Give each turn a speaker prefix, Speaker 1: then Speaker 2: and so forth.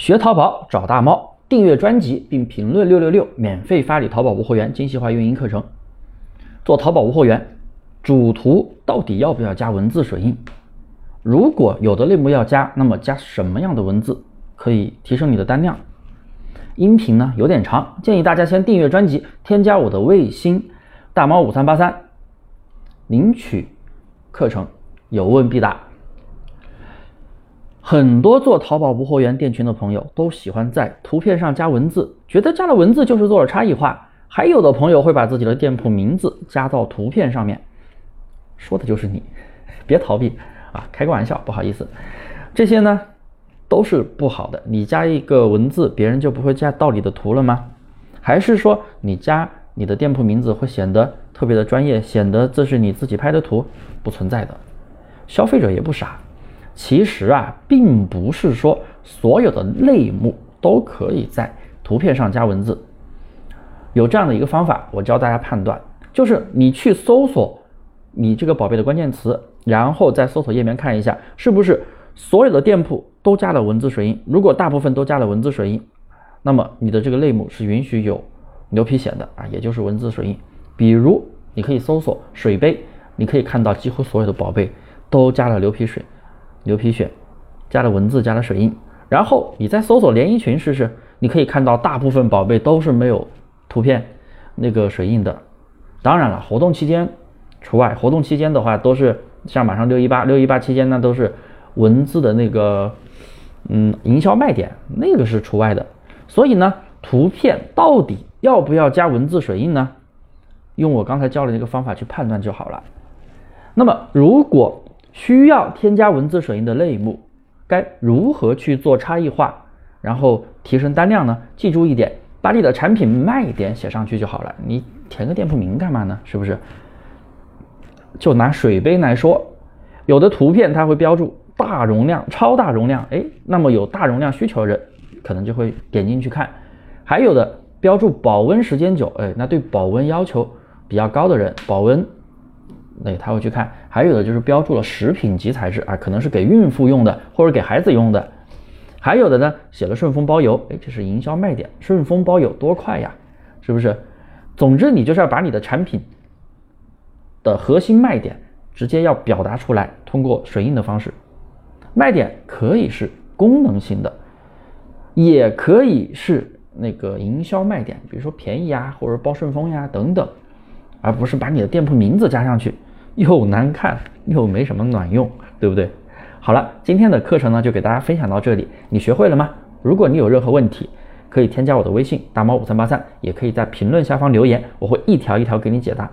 Speaker 1: 学淘宝找大猫，订阅专辑并评论六六六，免费发你淘宝无货源精细化运营课程。做淘宝无货源，主图到底要不要加文字水印？如果有的类目要加，那么加什么样的文字可以提升你的单量？音频呢有点长，建议大家先订阅专辑，添加我的微信大猫五三八三，领取课程，有问必答。很多做淘宝无货源店群的朋友都喜欢在图片上加文字，觉得加了文字就是做了差异化。还有的朋友会把自己的店铺名字加到图片上面，说的就是你，别逃避啊！开个玩笑，不好意思。这些呢都是不好的。你加一个文字，别人就不会加到你的图了吗？还是说你加你的店铺名字会显得特别的专业，显得这是你自己拍的图？不存在的，消费者也不傻。其实啊，并不是说所有的类目都可以在图片上加文字。有这样的一个方法，我教大家判断，就是你去搜索你这个宝贝的关键词，然后在搜索页面看一下，是不是所有的店铺都加了文字水印。如果大部分都加了文字水印，那么你的这个类目是允许有牛皮癣的啊，也就是文字水印。比如你可以搜索水杯，你可以看到几乎所有的宝贝都加了牛皮水。牛皮癣加了文字，加了水印，然后你再搜索连衣裙试试，你可以看到大部分宝贝都是没有图片那个水印的。当然了，活动期间除外，活动期间的话都是像马上六一八，六一八期间呢都是文字的那个嗯营销卖点，那个是除外的。所以呢，图片到底要不要加文字水印呢？用我刚才教的那个方法去判断就好了。那么如果需要添加文字水印的类目，该如何去做差异化，然后提升单量呢？记住一点，把你的产品卖点写上去就好了。你填个店铺名干嘛呢？是不是？就拿水杯来说，有的图片它会标注大容量、超大容量，哎，那么有大容量需求的人可能就会点进去看。还有的标注保温时间久，哎，那对保温要求比较高的人，保温。那他会去看，还有的就是标注了食品级材质啊，可能是给孕妇用的或者给孩子用的，还有的呢写了顺丰包邮，哎，这是营销卖点，顺丰包邮多快呀，是不是？总之你就是要把你的产品的核心卖点直接要表达出来，通过水印的方式，卖点可以是功能性的，也可以是那个营销卖点，比如说便宜啊，或者包顺丰呀等等，而不是把你的店铺名字加上去。又难看又没什么卵用，对不对？好了，今天的课程呢就给大家分享到这里，你学会了吗？如果你有任何问题，可以添加我的微信大猫五三八三，也可以在评论下方留言，我会一条一条给你解答。